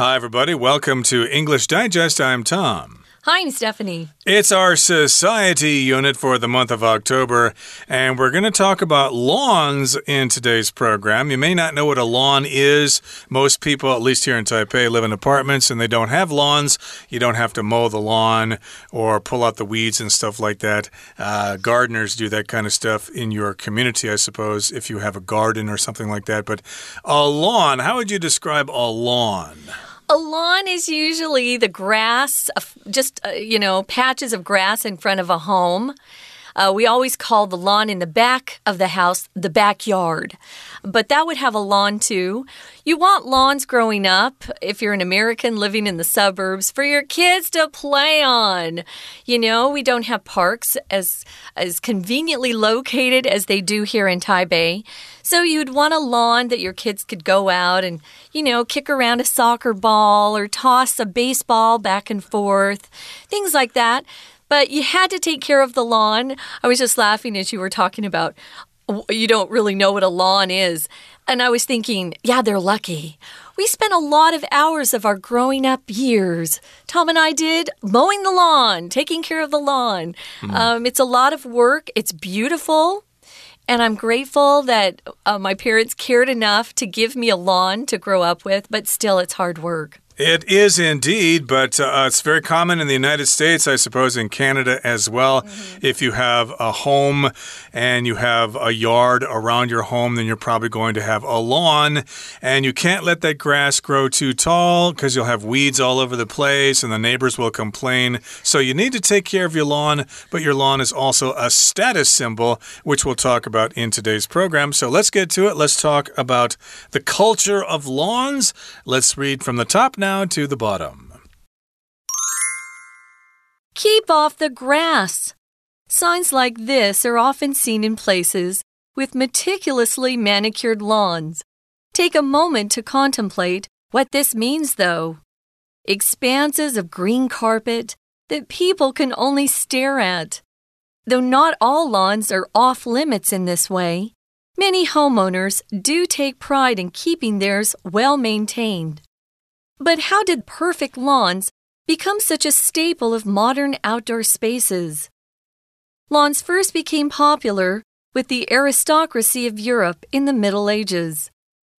Hi, everybody. Welcome to English Digest. I'm Tom. Hi, I'm Stephanie. It's our society unit for the month of October, and we're going to talk about lawns in today's program. You may not know what a lawn is. Most people, at least here in Taipei, live in apartments and they don't have lawns. You don't have to mow the lawn or pull out the weeds and stuff like that. Uh, gardeners do that kind of stuff in your community, I suppose, if you have a garden or something like that. But a lawn, how would you describe a lawn? A lawn is usually the grass, just, uh, you know, patches of grass in front of a home. Uh, we always call the lawn in the back of the house the backyard, but that would have a lawn too. You want lawns growing up, if you're an American living in the suburbs, for your kids to play on. You know, we don't have parks as, as conveniently located as they do here in Taipei. So you'd want a lawn that your kids could go out and, you know, kick around a soccer ball or toss a baseball back and forth, things like that. But you had to take care of the lawn. I was just laughing as you were talking about you don't really know what a lawn is. And I was thinking, yeah, they're lucky. We spent a lot of hours of our growing up years, Tom and I did, mowing the lawn, taking care of the lawn. Mm. Um, it's a lot of work, it's beautiful. And I'm grateful that uh, my parents cared enough to give me a lawn to grow up with, but still, it's hard work. It is indeed, but uh, it's very common in the United States, I suppose, in Canada as well. Mm -hmm. If you have a home and you have a yard around your home, then you're probably going to have a lawn. And you can't let that grass grow too tall because you'll have weeds all over the place and the neighbors will complain. So you need to take care of your lawn, but your lawn is also a status symbol, which we'll talk about in today's program. So let's get to it. Let's talk about the culture of lawns. Let's read from the top now to the bottom. Keep off the grass. Signs like this are often seen in places with meticulously manicured lawns. Take a moment to contemplate what this means, though. Expanses of green carpet that people can only stare at. Though not all lawns are off limits in this way, many homeowners do take pride in keeping theirs well maintained. But how did perfect lawns become such a staple of modern outdoor spaces? Lawns first became popular with the aristocracy of Europe in the Middle Ages.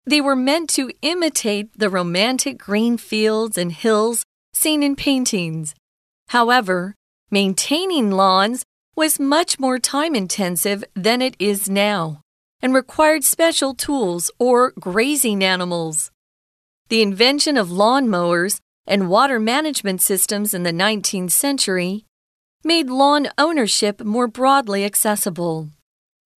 They were meant to imitate the romantic green fields and hills seen in paintings. However, maintaining lawns was much more time intensive than it is now and required special tools or grazing animals. The invention of lawn mowers and water management systems in the 19th century made lawn ownership more broadly accessible.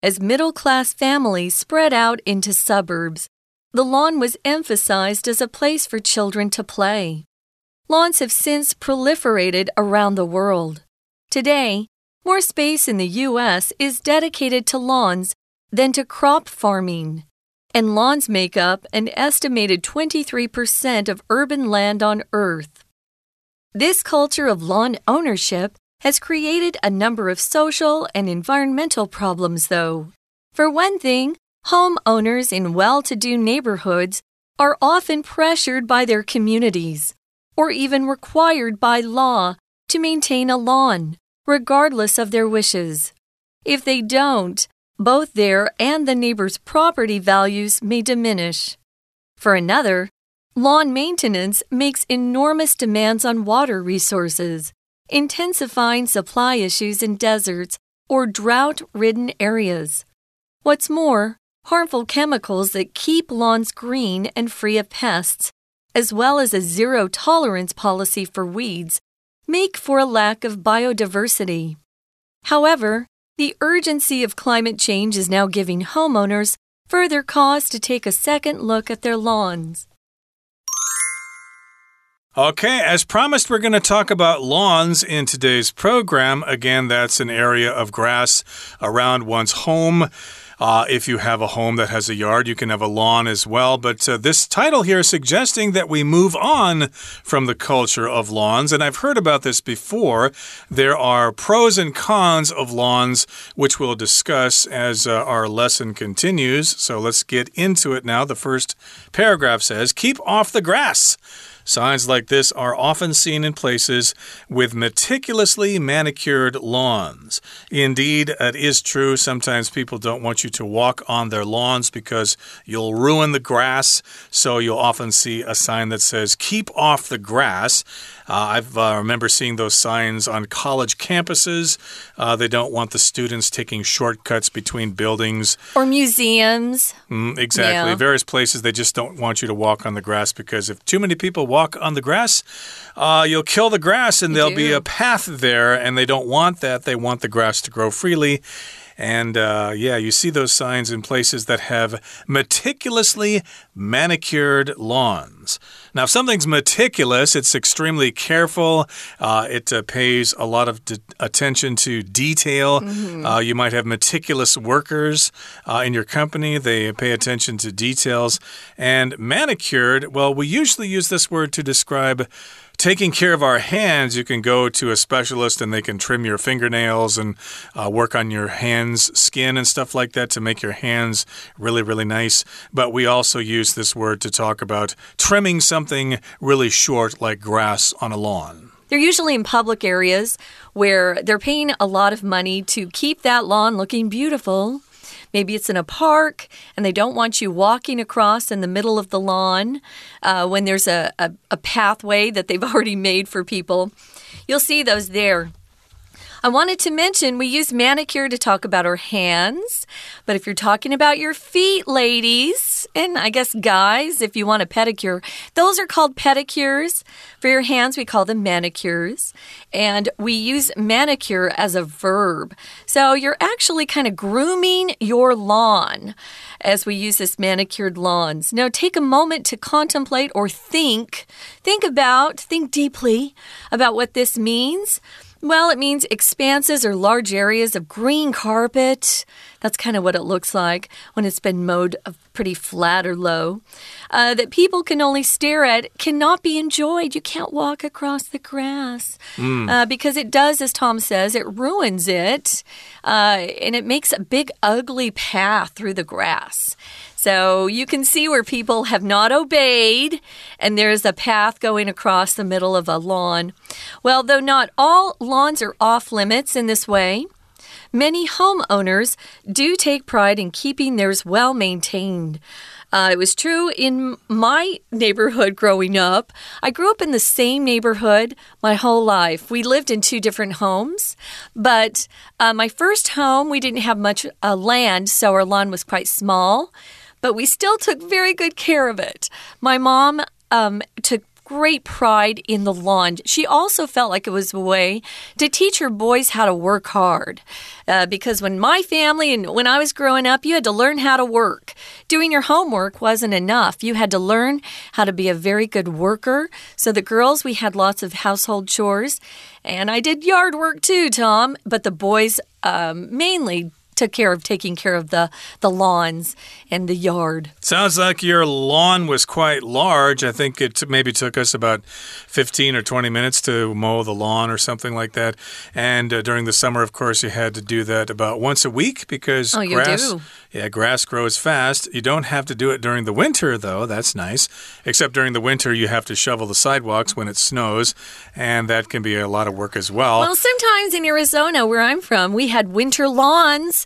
As middle class families spread out into suburbs, the lawn was emphasized as a place for children to play. Lawns have since proliferated around the world. Today, more space in the U.S. is dedicated to lawns than to crop farming and lawns make up an estimated 23% of urban land on Earth. This culture of lawn ownership has created a number of social and environmental problems, though. For one thing, homeowners in well to do neighborhoods are often pressured by their communities, or even required by law, to maintain a lawn, regardless of their wishes. If they don't, both their and the neighbor's property values may diminish. For another, lawn maintenance makes enormous demands on water resources, intensifying supply issues in deserts or drought ridden areas. What's more, harmful chemicals that keep lawns green and free of pests, as well as a zero tolerance policy for weeds, make for a lack of biodiversity. However, the urgency of climate change is now giving homeowners further cause to take a second look at their lawns. Okay, as promised, we're going to talk about lawns in today's program. Again, that's an area of grass around one's home. Uh, if you have a home that has a yard, you can have a lawn as well. But uh, this title here is suggesting that we move on from the culture of lawns. And I've heard about this before. There are pros and cons of lawns, which we'll discuss as uh, our lesson continues. So let's get into it now. The first paragraph says Keep off the grass. Signs like this are often seen in places with meticulously manicured lawns. Indeed, it is true. Sometimes people don't want you to walk on their lawns because you'll ruin the grass. So you'll often see a sign that says, Keep off the grass. Uh, I uh, remember seeing those signs on college campuses. Uh, they don't want the students taking shortcuts between buildings or museums. Mm, exactly. Yeah. Various places they just don't want you to walk on the grass because if too many people walk on the grass, uh, you'll kill the grass and you there'll do. be a path there, and they don't want that. They want the grass to grow freely. And uh, yeah, you see those signs in places that have meticulously manicured lawns. Now, if something's meticulous, it's extremely careful. Uh, it uh, pays a lot of attention to detail. Mm -hmm. you might have meticulous workers uh, in your company, they pay attention to details. And manicured, well, we usually use this word to describe taking care of our hands, you can go to a specialist and they can trim your fingernails and uh, work on your hands' skin and stuff like that to make your hands really, really nice. But we also use this word to talk about trimming something really short, like grass on a lawn. They're usually in public areas where they're paying a lot of money to keep that lawn looking beautiful. Maybe it's in a park and they don't want you walking across in the middle of the lawn uh, when there's a, a, a pathway that they've already made for people. You'll see those there. I wanted to mention we use manicure to talk about our hands, but if you're talking about your feet, ladies, and I guess guys, if you want a pedicure, those are called pedicures. For your hands, we call them manicures, and we use manicure as a verb. So you're actually kind of grooming your lawn as we use this manicured lawns. Now, take a moment to contemplate or think, think about, think deeply about what this means. Well, it means expanses or large areas of green carpet. That's kind of what it looks like when it's been mowed pretty flat or low. Uh, that people can only stare at cannot be enjoyed. You can't walk across the grass mm. uh, because it does, as Tom says, it ruins it uh, and it makes a big, ugly path through the grass. So you can see where people have not obeyed, and there's a path going across the middle of a lawn. Well, though not all lawns are off limits in this way, many homeowners do take pride in keeping theirs well maintained. Uh, it was true in my neighborhood growing up. I grew up in the same neighborhood my whole life. We lived in two different homes, but uh, my first home, we didn't have much uh, land, so our lawn was quite small but we still took very good care of it. My mom um, took great pride in the lawn. She also felt like it was a way to teach her boys how to work hard. Uh, because when my family and when I was growing up, you had to learn how to work. Doing your homework wasn't enough. You had to learn how to be a very good worker. So the girls, we had lots of household chores. And I did yard work too, Tom. But the boys um, mainly took care of taking care of the, the lawns and the yard. Sounds like your lawn was quite large. I think it maybe took us about 15 or 20 minutes to mow the lawn or something like that. And uh, during the summer, of course, you had to do that about once a week because oh, grass. Yeah, grass grows fast. You don't have to do it during the winter, though. That's nice. Except during the winter, you have to shovel the sidewalks when it snows, and that can be a lot of work as well. Well, sometimes in Arizona, where I'm from, we had winter lawns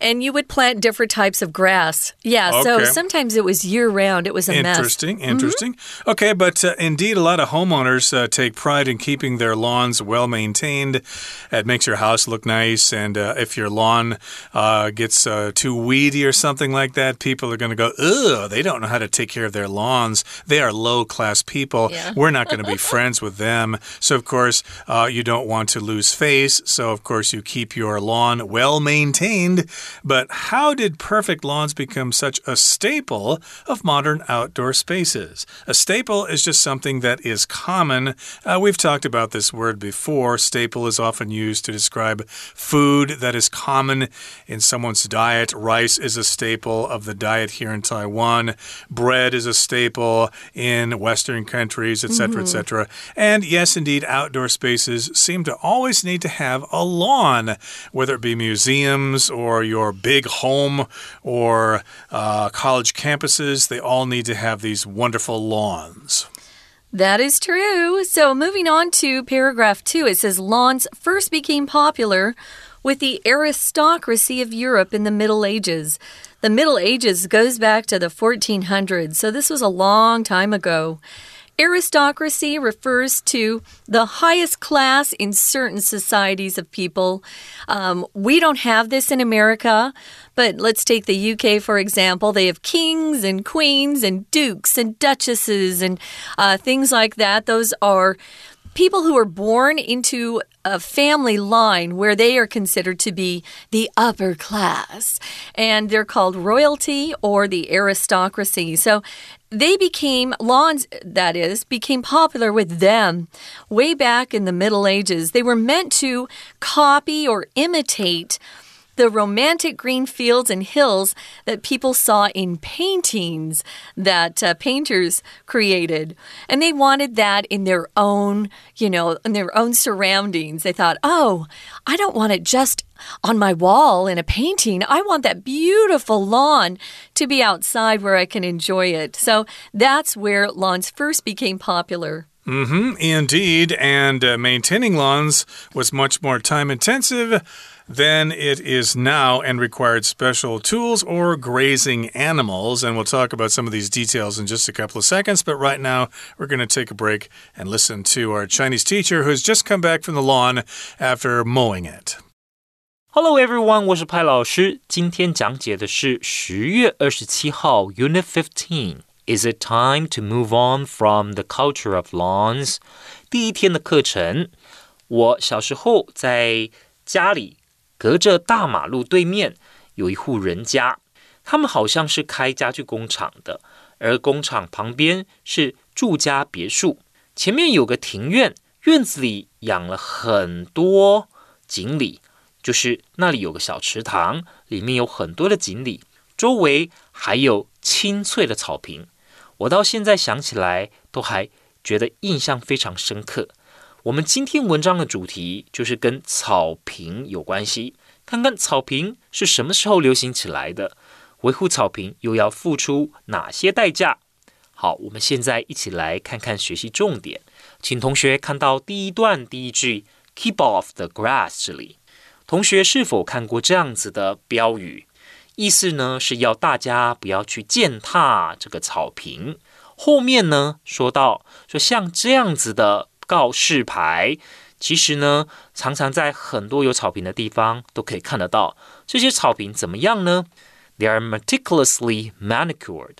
and you would plant different types of grass. Yeah, okay. so sometimes it was year round. It was a interesting, mess. Interesting, mm -hmm. Okay, but uh, indeed, a lot of homeowners uh, take pride in keeping their lawns well maintained. It makes your house look nice, and uh, if your lawn uh, gets uh, too weedy or something like that, people are going to go, "Ugh, they don't know how to take care of their lawns. They are low class people. Yeah. We're not going to be friends with them." So of course, uh, you don't want to lose face. So of course, you keep your lawn well maintained. But how did perfect lawns become such a staple of modern outdoor spaces? A staple is just something that is common. Uh, we've talked about this word before. Staple is often used to describe food that is common in someone's diet. Rice is a staple of the diet here in Taiwan. Bread is a staple in Western countries, etc., etc. Mm -hmm. And yes, indeed, outdoor spaces seem to always need to have a lawn, whether it be museums or your your big home or uh, college campuses, they all need to have these wonderful lawns. That is true. So, moving on to paragraph two, it says lawns first became popular with the aristocracy of Europe in the Middle Ages. The Middle Ages goes back to the 1400s, so this was a long time ago. Aristocracy refers to the highest class in certain societies of people. Um, we don't have this in America, but let's take the UK for example. They have kings and queens and dukes and duchesses and uh, things like that. Those are people who are born into a family line where they are considered to be the upper class and they're called royalty or the aristocracy. So they became lawns that is became popular with them way back in the middle ages. They were meant to copy or imitate the romantic green fields and hills that people saw in paintings that uh, painters created. And they wanted that in their own, you know, in their own surroundings. They thought, oh, I don't want it just on my wall in a painting. I want that beautiful lawn to be outside where I can enjoy it. So that's where lawns first became popular. Mm indeed. And uh, maintaining lawns was much more time intensive than it is now and required special tools or grazing animals. And we'll talk about some of these details in just a couple of seconds. But right now, we're going to take a break and listen to our Chinese teacher who's just come back from the lawn after mowing it. Hello everyone，我是派老师。今天讲解的是十月二十七号 Unit Fifteen。Is it time to move on from the culture of lawns？第一天的课程，我小时候在家里 隔着大马路对面有一户人家，他们好像是开家具工厂的，而工厂旁边是住家别墅，前面有个庭院，院子里养了很多锦鲤，就是那里有个小池塘，里面有很多的锦鲤，周围还有青翠的草坪，我到现在想起来都还觉得印象非常深刻。我们今天文章的主题就是跟草坪有关系，看看草坪是什么时候流行起来的，维护草坪又要付出哪些代价？好，我们现在一起来看看学习重点，请同学看到第一段第一句 “keep off the grass” 这里，同学是否看过这样子的标语？意思呢是要大家不要去践踏这个草坪。后面呢说到说像这样子的。告示牌，其实呢，常常在很多有草坪的地方都可以看得到。这些草坪怎么样呢？They are meticulously manicured。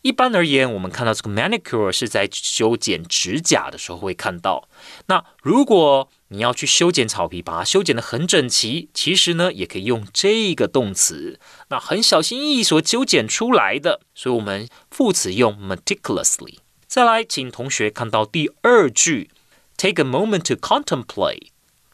一般而言，我们看到这个 manicure 是在修剪指甲的时候会看到。那如果你要去修剪草皮，把它修剪得很整齐，其实呢，也可以用这个动词。那很小心翼翼所修剪出来的，所以我们副词用 meticulously。再来，请同学看到第二句。Take a moment to contemplate，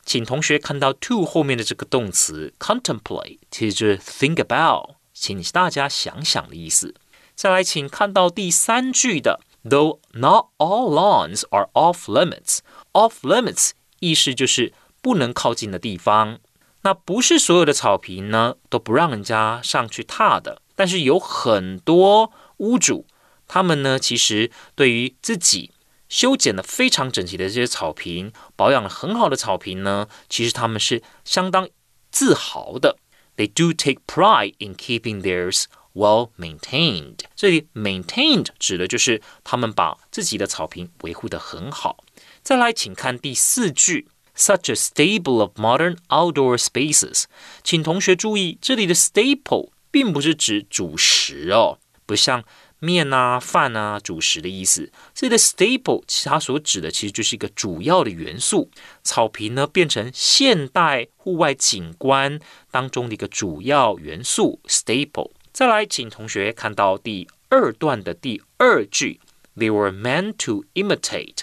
请同学看到 to 后面的这个动词 contemplate，其实就是 think about，请大家想想的意思。再来，请看到第三句的，Though not all lawns are off limits，off limits 意思就是不能靠近的地方。那不是所有的草坪呢都不让人家上去踏的，但是有很多屋主，他们呢其实对于自己。 修剪的非常整齐的这些草坪，保养的很好的草坪呢，其实他们是相当自豪的。They do take pride in keeping theirs well maintained。这里 maintained 指的就是他们把自己的草坪维护的很好。再来，请看第四句，such a stable of modern outdoor spaces。请同学注意，这里的 staple 并不是指主食哦，不像。面啊、饭啊、主食的意思。这里的 staple 其实它所指的其实就是一个主要的元素。草坪呢变成现代户外景观当中的一个主要元素 staple。再来，请同学看到第二段的第二句，They were meant to imitate。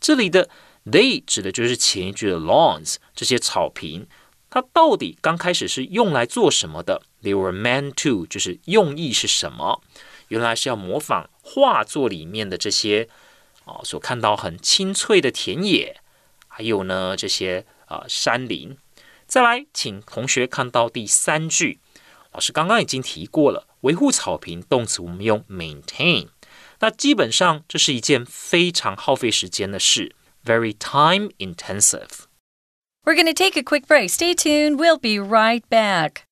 这里的 they 指的就是前一句的 lawns 这些草坪。它到底刚开始是用来做什么的？They were meant to 就是用意是什么？原来是要模仿画作里面的这些啊，所看到很清脆的田野，还有呢这些啊山林。再来，请同学看到第三句，老师刚刚已经提过了，维护草坪动词我们用 maintain。那基本上这是一件非常耗费时间的事，very time intensive。We're going to take a quick break. Stay tuned. We'll be right back.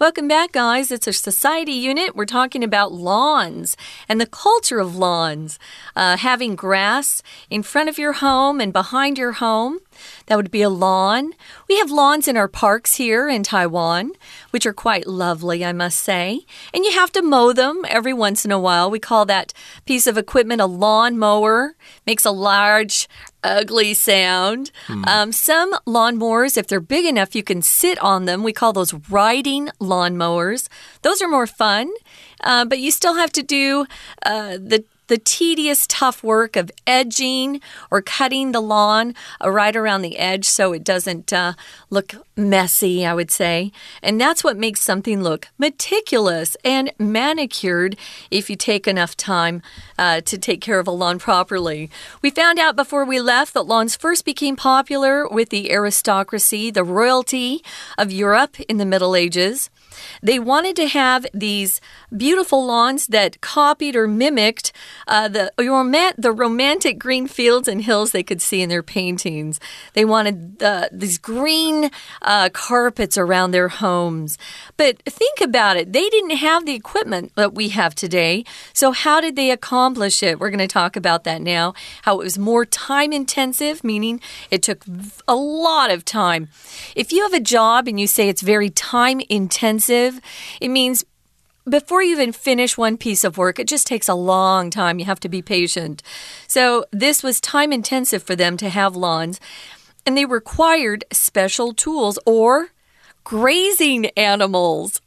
Welcome back, guys. It's a society unit. We're talking about lawns and the culture of lawns. Uh, having grass in front of your home and behind your home. That would be a lawn. We have lawns in our parks here in Taiwan, which are quite lovely, I must say. And you have to mow them every once in a while. We call that piece of equipment a lawn mower. Makes a large, ugly sound. Hmm. Um, some lawnmowers, if they're big enough, you can sit on them. We call those riding lawnmowers. Those are more fun, uh, but you still have to do uh, the the tedious, tough work of edging or cutting the lawn uh, right around the edge so it doesn't uh, look messy, I would say. And that's what makes something look meticulous and manicured if you take enough time uh, to take care of a lawn properly. We found out before we left that lawns first became popular with the aristocracy, the royalty of Europe in the Middle Ages. They wanted to have these beautiful lawns that copied or mimicked uh, the, the romantic green fields and hills they could see in their paintings. They wanted these green uh, carpets around their homes. But think about it, they didn't have the equipment that we have today. So, how did they accomplish it? We're going to talk about that now. How it was more time intensive, meaning it took a lot of time. If you have a job and you say it's very time intensive, it means before you even finish one piece of work, it just takes a long time. You have to be patient. So, this was time intensive for them to have lawns, and they required special tools or grazing animals.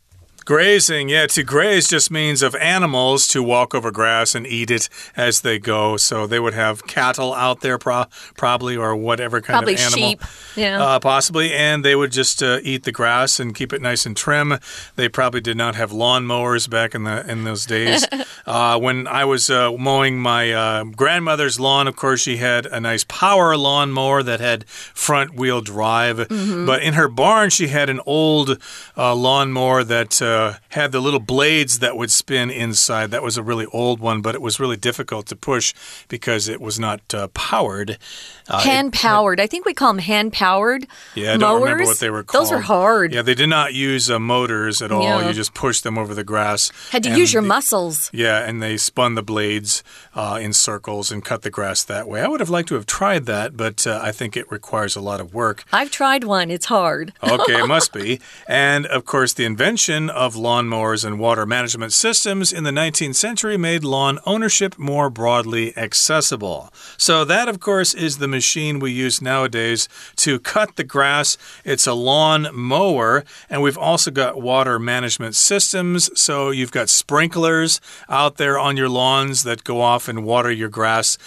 Grazing, yeah, to graze just means of animals to walk over grass and eat it as they go. So they would have cattle out there, pro probably, or whatever kind probably of animal. Sheep, yeah. Uh, possibly, and they would just uh, eat the grass and keep it nice and trim. They probably did not have lawn mowers back in the in those days. uh, when I was uh, mowing my uh, grandmother's lawn, of course, she had a nice power lawn mower that had front wheel drive. Mm -hmm. But in her barn, she had an old uh, lawn mower that uh, had the little blades that would spin inside. That was a really old one, but it was really difficult to push because it was not uh, powered. Uh, hand powered. I think we call them hand powered. Yeah, I don't remember what they were called. Those are hard. Yeah, they did not use uh, motors at all. Yeah. You just pushed them over the grass. Had to use your muscles. Yeah, and they spun the blades uh, in circles and cut the grass that way. I would have liked to have tried that, but uh, I think it requires a lot of work. I've tried one. It's hard. okay, it must be. And of course, the invention of lawnmowers and water management systems in the 19th century made lawn ownership more broadly accessible. So that, of course, is the machine we use nowadays to cut the grass. It's a lawn mower, and we've also got water management systems. So you've got sprinklers out there on your lawns that go off and water your grass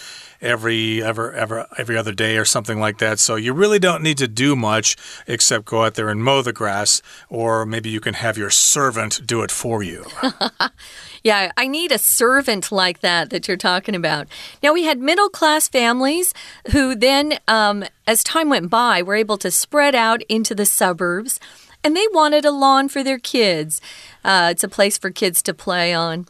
every ever ever every other day or something like that. So you really don't need to do much except go out there and mow the grass, or maybe you can have your servant do it for you. yeah, I need a servant like that that you're talking about. Now we had middle class families who then, um, as time went by, were able to spread out into the suburbs. And they wanted a lawn for their kids. Uh, it's a place for kids to play on.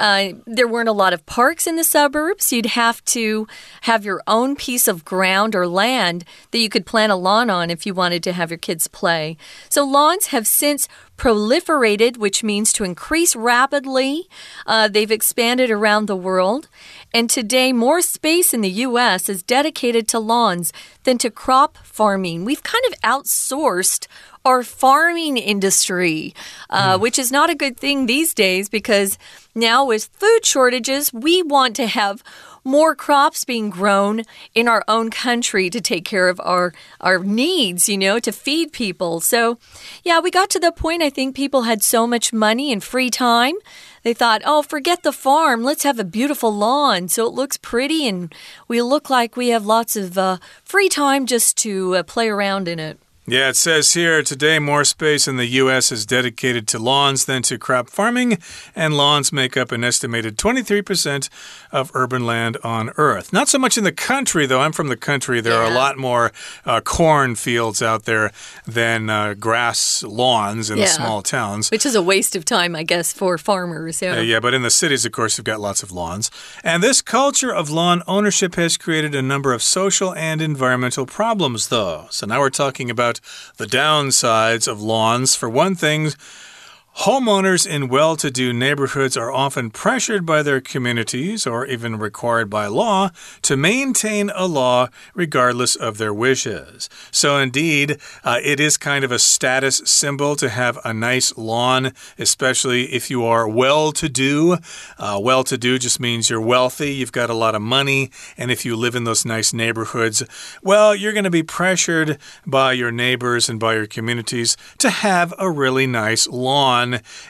Uh, there weren't a lot of parks in the suburbs. You'd have to have your own piece of ground or land that you could plant a lawn on if you wanted to have your kids play. So lawns have since proliferated, which means to increase rapidly. Uh, they've expanded around the world. And today, more space in the U.S. is dedicated to lawns than to crop farming. We've kind of outsourced our farming industry, uh, mm. which is not a good thing these days because now with food shortages, we want to have more crops being grown in our own country to take care of our our needs, you know, to feed people. So, yeah, we got to the point I think people had so much money and free time. They thought, "Oh, forget the farm. Let's have a beautiful lawn so it looks pretty and we look like we have lots of uh, free time just to uh, play around in it." Yeah, it says here today more space in the U.S. is dedicated to lawns than to crop farming, and lawns make up an estimated 23% of urban land on Earth. Not so much in the country, though. I'm from the country. There yeah. are a lot more uh, corn fields out there than uh, grass lawns in yeah. the small towns. Which is a waste of time, I guess, for farmers. Yeah. Uh, yeah, but in the cities, of course, you've got lots of lawns. And this culture of lawn ownership has created a number of social and environmental problems, though. So now we're talking about the downsides of lawns. For one thing, Homeowners in well to do neighborhoods are often pressured by their communities or even required by law to maintain a law regardless of their wishes. So, indeed, uh, it is kind of a status symbol to have a nice lawn, especially if you are well to do. Uh, well to do just means you're wealthy, you've got a lot of money, and if you live in those nice neighborhoods, well, you're going to be pressured by your neighbors and by your communities to have a really nice lawn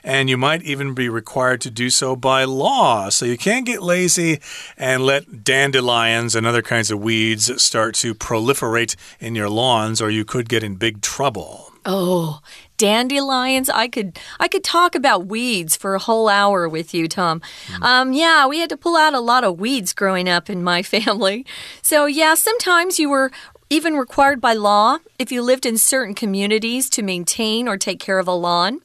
and you might even be required to do so by law. So you can't get lazy and let dandelions and other kinds of weeds start to proliferate in your lawns, or you could get in big trouble. Oh, dandelions. I could I could talk about weeds for a whole hour with you, Tom. Mm. Um, yeah, we had to pull out a lot of weeds growing up in my family. So yeah, sometimes you were even required by law if you lived in certain communities to maintain or take care of a lawn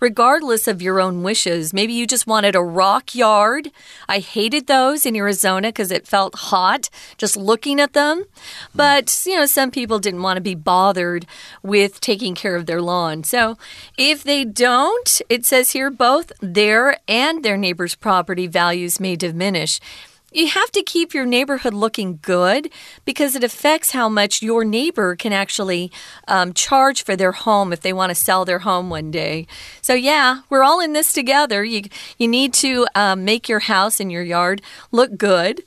regardless of your own wishes. Maybe you just wanted a rock yard. I hated those in Arizona because it felt hot just looking at them. But, you know, some people didn't want to be bothered with taking care of their lawn. So if they don't, it says here both their and their neighbor's property values may diminish. You have to keep your neighborhood looking good because it affects how much your neighbor can actually um, charge for their home if they want to sell their home one day. So, yeah, we're all in this together. You, you need to um, make your house and your yard look good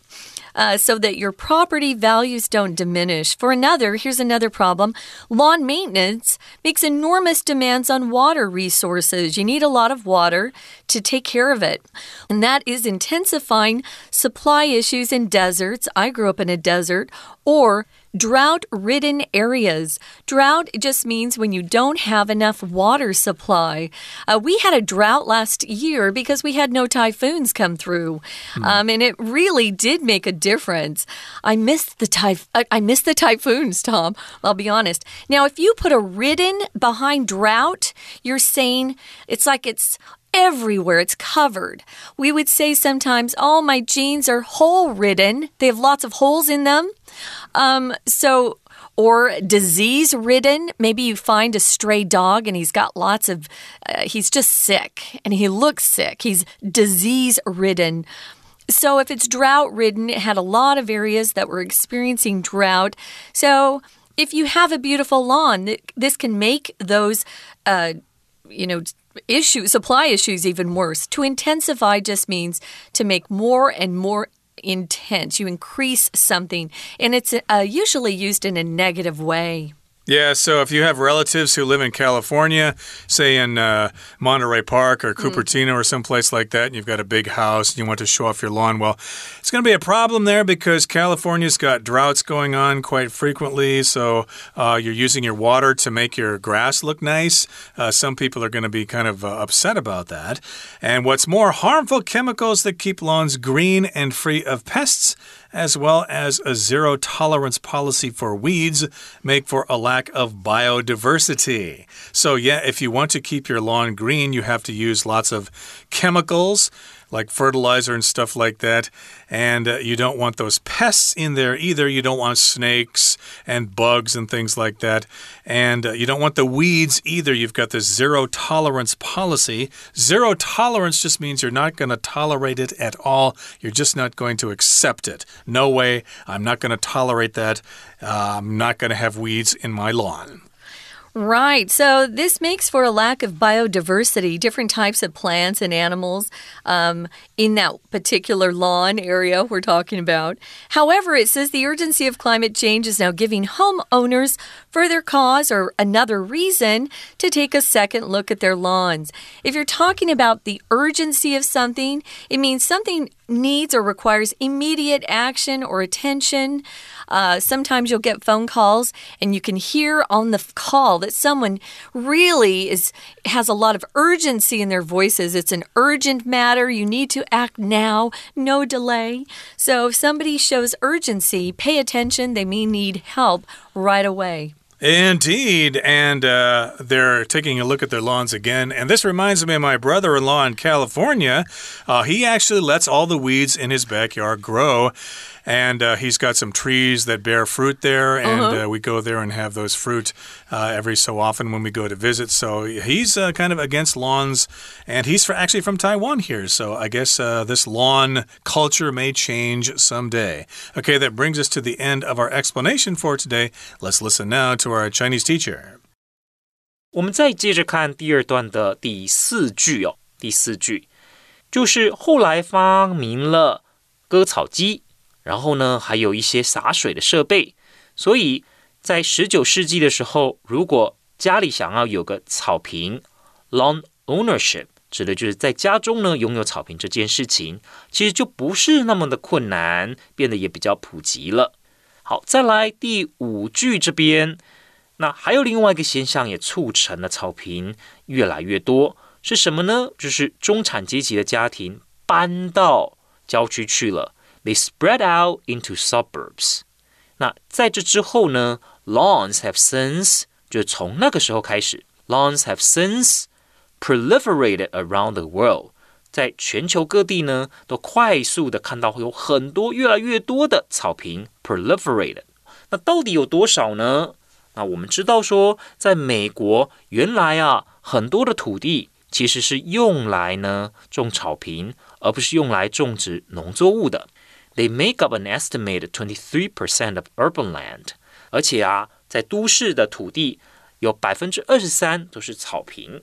uh, so that your property values don't diminish. For another, here's another problem lawn maintenance makes enormous demands on water resources. You need a lot of water to take care of it. And that is intensifying supply issues in deserts. I grew up in a desert or Drought ridden areas. Drought just means when you don't have enough water supply. Uh, we had a drought last year because we had no typhoons come through. Hmm. Um, and it really did make a difference. I missed the typh I missed the typhoons, Tom. I'll be honest. Now, if you put a ridden behind drought, you're saying it's like it's everywhere. It's covered. We would say sometimes, oh, my jeans are hole ridden. They have lots of holes in them. Um, so, or disease ridden. Maybe you find a stray dog and he's got lots of, uh, he's just sick and he looks sick. He's disease ridden. So, if it's drought ridden, it had a lot of areas that were experiencing drought. So, if you have a beautiful lawn, this can make those, uh, you know, issues, supply issues even worse. To intensify just means to make more and more intense. You increase something, and it's uh, usually used in a negative way. Yeah, so if you have relatives who live in California, say in uh, Monterey Park or Cupertino mm. or someplace like that, and you've got a big house and you want to show off your lawn, well, it's going to be a problem there because California's got droughts going on quite frequently. So uh, you're using your water to make your grass look nice. Uh, some people are going to be kind of uh, upset about that. And what's more, harmful chemicals that keep lawns green and free of pests as well as a zero tolerance policy for weeds, make for a lack of biodiversity. So, yeah, if you want to keep your lawn green, you have to use lots of chemicals like fertilizer and stuff like that. And uh, you don't want those pests in there either. You don't want snakes and bugs and things like that. And uh, you don't want the weeds either. You've got this zero tolerance policy. Zero tolerance just means you're not going to tolerate it at all. You're just not going to accept it. No way. I'm not going to tolerate that. Uh, I'm not going to have weeds in my lawn. Right. So this makes for a lack of biodiversity, different types of plants and animals um, in that particular lawn area we're talking about. However, it says the urgency of climate change is now giving homeowners further cause or another reason to take a second look at their lawns. If you're talking about the urgency of something, it means something needs or requires immediate action or attention. Uh, sometimes you'll get phone calls and you can hear on the call that someone really is has a lot of urgency in their voices. It's an urgent matter. You need to act now, no delay. So if somebody shows urgency, pay attention. They may need help right away. Indeed. And uh, they're taking a look at their lawns again. And this reminds me of my brother in law in California. Uh, he actually lets all the weeds in his backyard grow and uh, he's got some trees that bear fruit there, and uh -huh. uh, we go there and have those fruit uh, every so often when we go to visit. So he's uh, kind of against lawns, and he's for, actually from Taiwan here. So I guess uh, this lawn culture may change someday. Okay, that brings us to the end of our explanation for today. Let's listen now to our Chinese teacher. 我们再接着看第二段的第四句哦，第四句就是后来发明了割草机。 然后呢，还有一些洒水的设备，所以在十九世纪的时候，如果家里想要有个草坪，lawn ownership，指的就是在家中呢拥有草坪这件事情，其实就不是那么的困难，变得也比较普及了。好，再来第五句这边，那还有另外一个现象也促成了草坪越来越多，是什么呢？就是中产阶级的家庭搬到郊区去了。They spread out into suburbs。那在这之后呢，lawns have since 就从那个时候开始，lawns have since proliferated around the world。在全球各地呢，都快速的看到会有很多越来越多的草坪 proliferated。那到底有多少呢？那我们知道说，在美国原来啊，很多的土地其实是用来呢种草坪，而不是用来种植农作物的。 They make up an estimated twenty-three percent of urban land，而且啊，在都市的土地有百分之二十三都是草坪。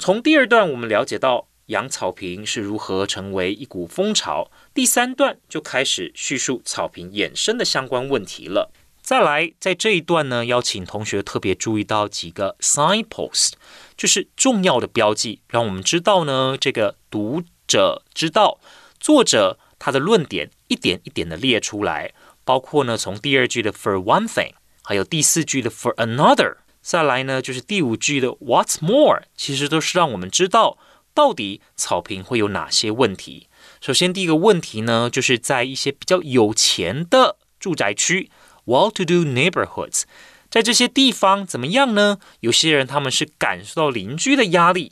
从第二段我们了解到养草坪是如何成为一股风潮，第三段就开始叙述草坪衍生的相关问题了。再来，在这一段呢，邀请同学特别注意到几个 signpost，就是重要的标记，让我们知道呢，这个读者知道作者。他的论点一点一点的列出来，包括呢从第二句的 for one thing，还有第四句的 for another，再来呢就是第五句的 what's more，其实都是让我们知道到底草坪会有哪些问题。首先第一个问题呢，就是在一些比较有钱的住宅区 well-to-do neighborhoods，在这些地方怎么样呢？有些人他们是感受到邻居的压力，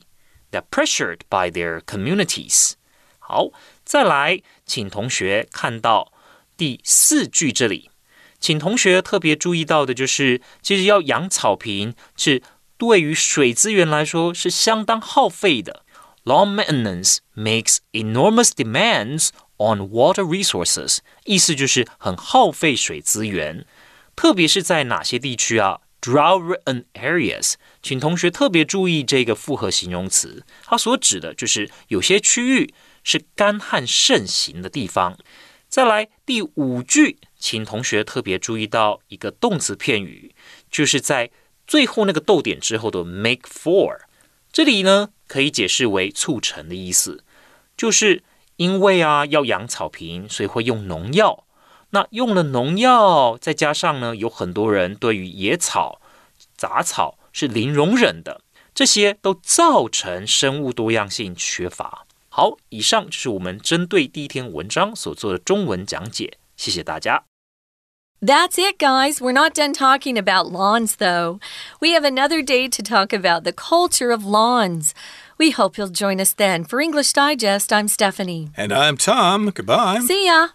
they're pressured by their communities。好。再来， 请同学看到第四句这里，请同学特别注意到的就是，其实要养草坪是对于水资源来说是相当耗费的。Lawn maintenance makes enormous demands on water resources，意思就是很耗费水资源，特别是在哪些地区啊？Drought-ridden areas，请同学特别注意这个复合形容词，它所指的就是有些区域。是干旱盛行的地方。再来第五句，请同学特别注意到一个动词片语，就是在最后那个逗点之后的 make for。这里呢可以解释为促成的意思，就是因为啊要养草坪，所以会用农药。那用了农药，再加上呢有很多人对于野草、杂草是零容忍的，这些都造成生物多样性缺乏。好，以上就是我们针对第一篇文章所做的中文讲解。谢谢大家。That's it, guys. We're not done talking about lawns, though. We have another day to talk about the culture of lawns. We hope you'll join us then. For English Digest, I'm Stephanie. And I'm Tom. Goodbye. See ya.